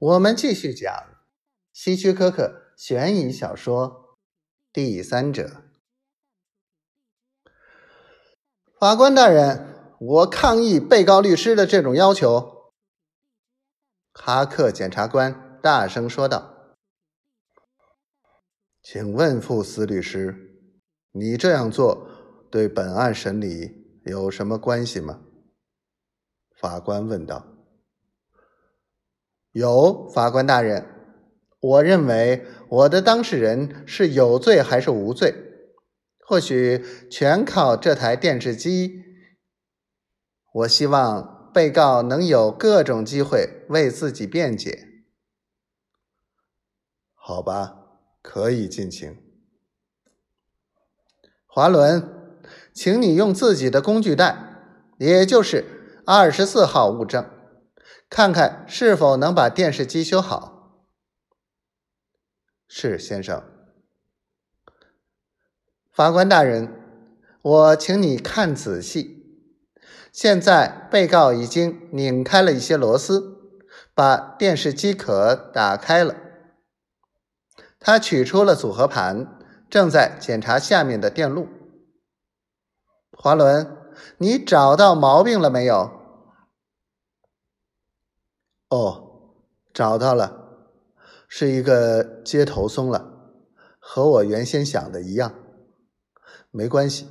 我们继续讲希区柯克悬疑小说《第三者》。法官大人，我抗议被告律师的这种要求。哈克检察官大声说道：“请问傅斯律师，你这样做对本案审理有什么关系吗？”法官问道。有法官大人，我认为我的当事人是有罪还是无罪，或许全靠这台电视机。我希望被告能有各种机会为自己辩解。好吧，可以尽情。华伦，请你用自己的工具袋，也就是二十四号物证。看看是否能把电视机修好。是，先生。法官大人，我请你看仔细。现在被告已经拧开了一些螺丝，把电视机壳打开了。他取出了组合盘，正在检查下面的电路。华伦，你找到毛病了没有？哦，找到了，是一个接头松了，和我原先想的一样。没关系，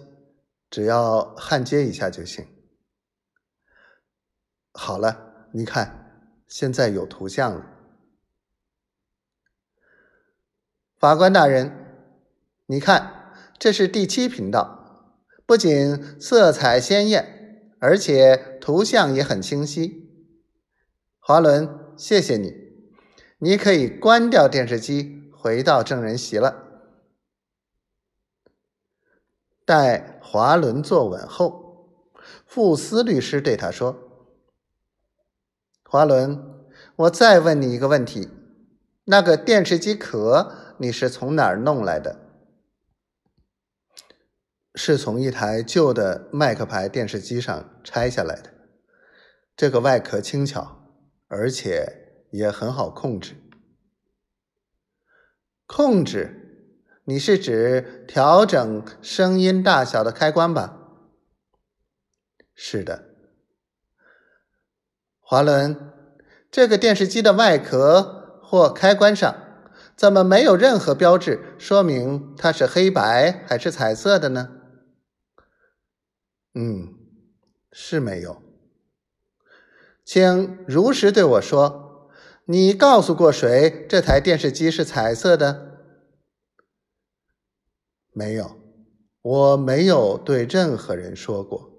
只要焊接一下就行。好了，你看，现在有图像了。法官大人，你看，这是第七频道，不仅色彩鲜艳，而且图像也很清晰。华伦，谢谢你，你可以关掉电视机，回到证人席了。待华伦坐稳后，傅斯律师对他说：“华伦，我再问你一个问题，那个电视机壳你是从哪儿弄来的？是从一台旧的麦克牌电视机上拆下来的。这个外壳轻巧。”而且也很好控制。控制，你是指调整声音大小的开关吧？是的。华伦，这个电视机的外壳或开关上怎么没有任何标志说明它是黑白还是彩色的呢？嗯，是没有。请如实对我说，你告诉过谁这台电视机是彩色的？没有，我没有对任何人说过。